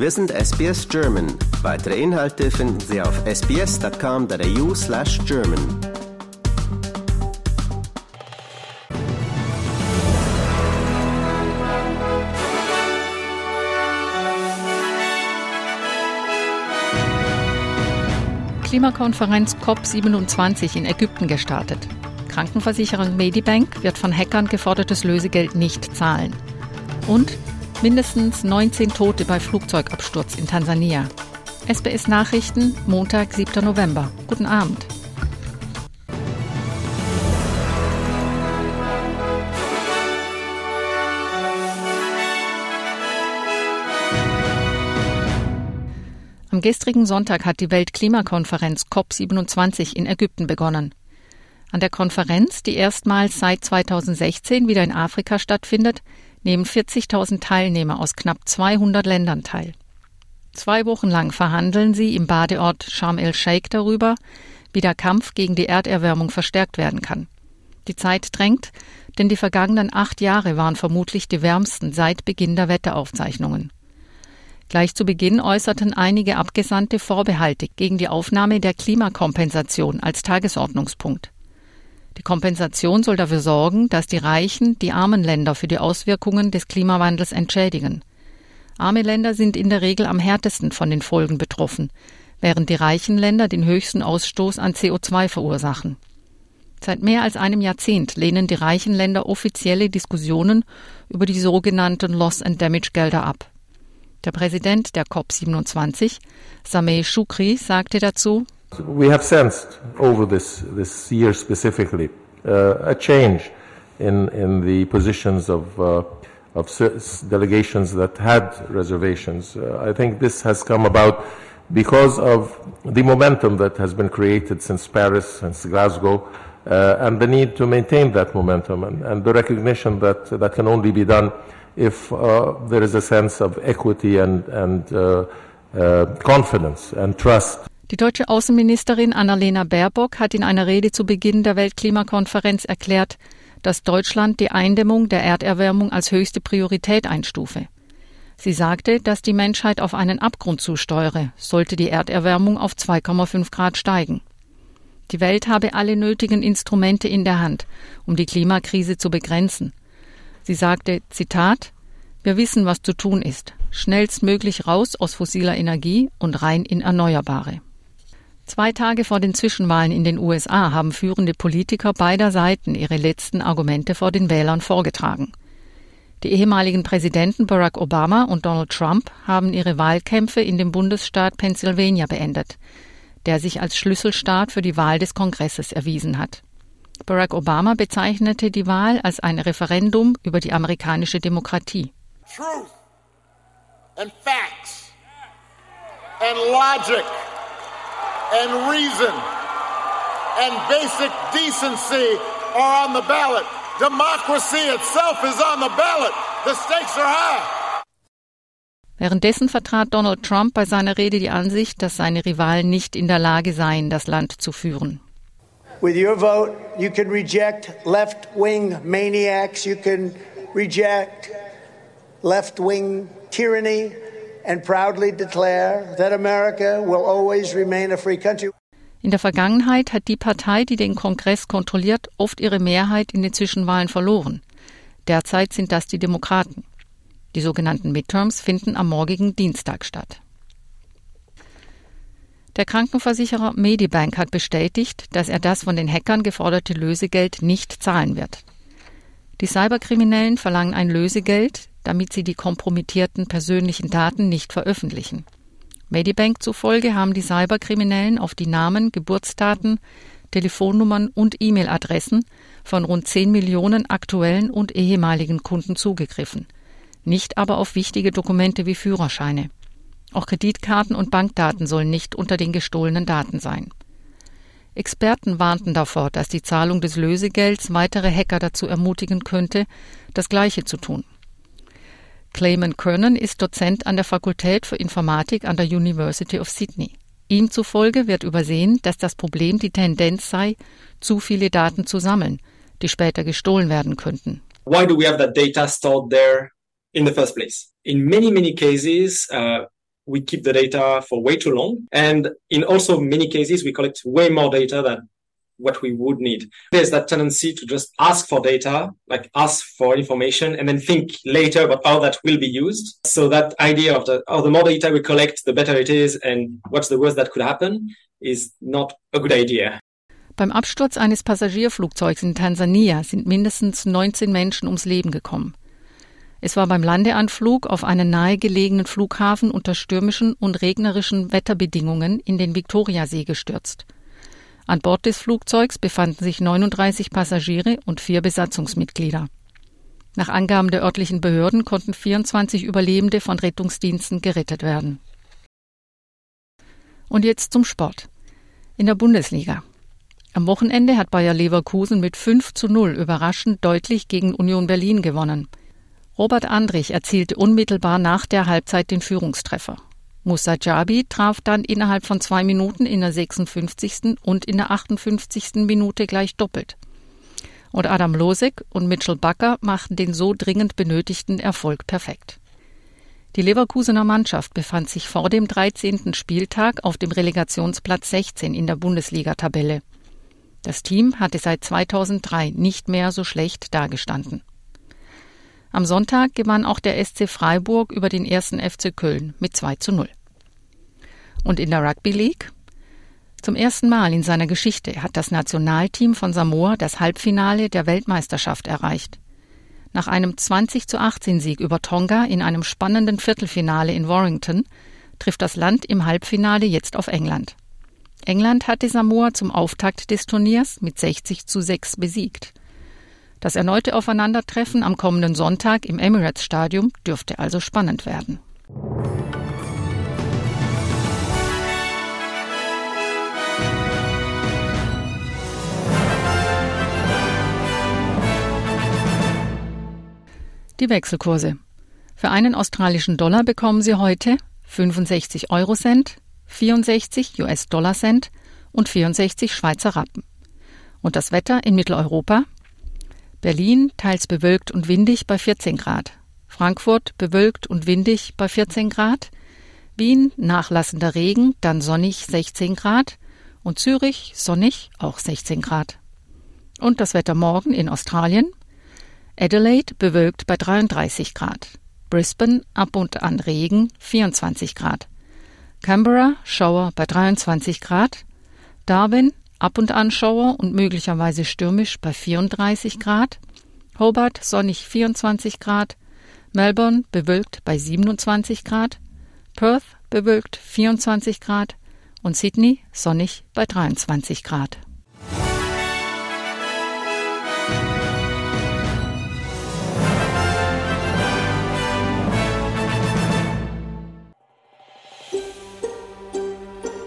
Wir sind SBS German. Weitere Inhalte finden Sie auf sbs.com.au slash German. Klimakonferenz COP27 in Ägypten gestartet. Krankenversicherung Medibank wird von Hackern gefordertes Lösegeld nicht zahlen. Und mindestens 19 Tote bei Flugzeugabsturz in Tansania. SBS Nachrichten, Montag, 7. November. Guten Abend. Am gestrigen Sonntag hat die Weltklimakonferenz COP27 in Ägypten begonnen. An der Konferenz, die erstmals seit 2016 wieder in Afrika stattfindet, nehmen 40.000 Teilnehmer aus knapp 200 Ländern teil. Zwei Wochen lang verhandeln sie im Badeort Sharm el-Sheikh darüber, wie der Kampf gegen die Erderwärmung verstärkt werden kann. Die Zeit drängt, denn die vergangenen acht Jahre waren vermutlich die wärmsten seit Beginn der Wetteraufzeichnungen. Gleich zu Beginn äußerten einige Abgesandte Vorbehalte gegen die Aufnahme der Klimakompensation als Tagesordnungspunkt. Die Kompensation soll dafür sorgen, dass die Reichen die armen Länder für die Auswirkungen des Klimawandels entschädigen. Arme Länder sind in der Regel am härtesten von den Folgen betroffen, während die reichen Länder den höchsten Ausstoß an CO2 verursachen. Seit mehr als einem Jahrzehnt lehnen die reichen Länder offizielle Diskussionen über die sogenannten Loss and Damage Gelder ab. Der Präsident der COP27, Sameh Shukri, sagte dazu, We have sensed over this, this year specifically uh, a change in, in the positions of, uh, of delegations that had reservations. Uh, I think this has come about because of the momentum that has been created since Paris, since Glasgow, uh, and the need to maintain that momentum and, and, the recognition that that can only be done if uh, there is a sense of equity and, and uh, confidence and trust. Die deutsche Außenministerin Annalena Baerbock hat in einer Rede zu Beginn der Weltklimakonferenz erklärt, dass Deutschland die Eindämmung der Erderwärmung als höchste Priorität einstufe. Sie sagte, dass die Menschheit auf einen Abgrund zusteuere, sollte die Erderwärmung auf 2,5 Grad steigen. Die Welt habe alle nötigen Instrumente in der Hand, um die Klimakrise zu begrenzen. Sie sagte, Zitat, wir wissen, was zu tun ist. Schnellstmöglich raus aus fossiler Energie und rein in Erneuerbare. Zwei Tage vor den Zwischenwahlen in den USA haben führende Politiker beider Seiten ihre letzten Argumente vor den Wählern vorgetragen. Die ehemaligen Präsidenten Barack Obama und Donald Trump haben ihre Wahlkämpfe in dem Bundesstaat Pennsylvania beendet, der sich als Schlüsselstaat für die Wahl des Kongresses erwiesen hat. Barack Obama bezeichnete die Wahl als ein Referendum über die amerikanische Demokratie. Truth and facts and logic and reason and basic decency are on the ballot. Democracy itself is on the ballot. The stakes are high. Währenddessen vertrat Donald Trump bei seiner Rede die Ansicht, dass seine Rivalen nicht in der Lage seien, das Land zu führen. With your vote, you can reject left-wing maniacs, you can reject left-wing tyranny, and proudly declare that America will always remain a free country. In der Vergangenheit hat die Partei, die den Kongress kontrolliert, oft ihre Mehrheit in den Zwischenwahlen verloren. Derzeit sind das die Demokraten. Die sogenannten Midterms finden am morgigen Dienstag statt. Der Krankenversicherer Medibank hat bestätigt, dass er das von den Hackern geforderte Lösegeld nicht zahlen wird. Die Cyberkriminellen verlangen ein Lösegeld, damit sie die kompromittierten persönlichen Daten nicht veröffentlichen. Medibank zufolge haben die Cyberkriminellen auf die Namen, Geburtsdaten, Telefonnummern und E-Mail-Adressen von rund 10 Millionen aktuellen und ehemaligen Kunden zugegriffen, nicht aber auf wichtige Dokumente wie Führerscheine. Auch Kreditkarten und Bankdaten sollen nicht unter den gestohlenen Daten sein. Experten warnten davor, dass die Zahlung des Lösegelds weitere Hacker dazu ermutigen könnte, das Gleiche zu tun. Clayman Kernan ist Dozent an der Fakultät für Informatik an der University of Sydney. Ihm zufolge wird übersehen, dass das Problem die Tendenz sei, zu viele Daten zu sammeln, die später gestohlen werden könnten. Why do we have that data stored there in the first place? In many, many cases, uh, we keep the data for way too long. And in also many cases, we collect way more data than what we would need. There's that tendency to just ask for data, like ask for information and then think later about how that will be used. So that idea of the, oh, the more data we collect, the better it is and what's the worst that could happen is not a good idea. Beim Absturz eines Passagierflugzeugs in Tansania sind mindestens 19 Menschen ums Leben gekommen. Es war beim Landeanflug auf einen nahegelegenen Flughafen unter stürmischen und regnerischen Wetterbedingungen in den Viktoriasee gestürzt. An Bord des Flugzeugs befanden sich 39 Passagiere und vier Besatzungsmitglieder. Nach Angaben der örtlichen Behörden konnten 24 Überlebende von Rettungsdiensten gerettet werden. Und jetzt zum Sport. In der Bundesliga. Am Wochenende hat Bayer Leverkusen mit 5 zu 0 überraschend deutlich gegen Union Berlin gewonnen. Robert Andrich erzielte unmittelbar nach der Halbzeit den Führungstreffer. Musa Jabi traf dann innerhalb von zwei Minuten in der 56. und in der 58. Minute gleich doppelt. Und Adam Losek und Mitchell Bakker machten den so dringend benötigten Erfolg perfekt. Die Leverkusener Mannschaft befand sich vor dem 13. Spieltag auf dem Relegationsplatz 16 in der Bundesliga-Tabelle. Das Team hatte seit 2003 nicht mehr so schlecht dagestanden. Am Sonntag gewann auch der SC Freiburg über den ersten FC Köln mit 2 zu 0. Und in der Rugby League? Zum ersten Mal in seiner Geschichte hat das Nationalteam von Samoa das Halbfinale der Weltmeisterschaft erreicht. Nach einem 20 zu 18 Sieg über Tonga in einem spannenden Viertelfinale in Warrington trifft das Land im Halbfinale jetzt auf England. England hatte Samoa zum Auftakt des Turniers mit 60 zu 6 besiegt. Das erneute Aufeinandertreffen am kommenden Sonntag im Emirates Stadium dürfte also spannend werden. Die Wechselkurse. Für einen australischen Dollar bekommen Sie heute 65 Euro Cent, 64 US-Dollar Cent und 64 Schweizer Rappen. Und das Wetter in Mitteleuropa Berlin teils bewölkt und windig bei 14 Grad. Frankfurt bewölkt und windig bei 14 Grad. Wien nachlassender Regen, dann sonnig 16 Grad. Und Zürich sonnig auch 16 Grad. Und das Wetter morgen in Australien. Adelaide bewölkt bei 33 Grad. Brisbane ab und an Regen 24 Grad. Canberra Schauer bei 23 Grad. Darwin Ab und an Schauer und möglicherweise stürmisch bei 34 Grad. Hobart sonnig 24 Grad. Melbourne bewölkt bei 27 Grad. Perth bewölkt 24 Grad. Und Sydney sonnig bei 23 Grad.